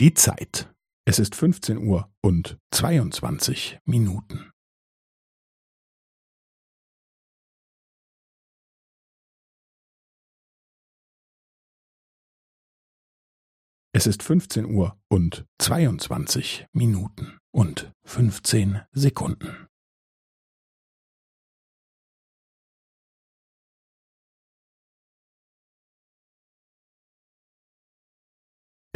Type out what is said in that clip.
Die Zeit. Es ist 15 Uhr und 22 Minuten. Es ist 15 Uhr und 22 Minuten und 15 Sekunden.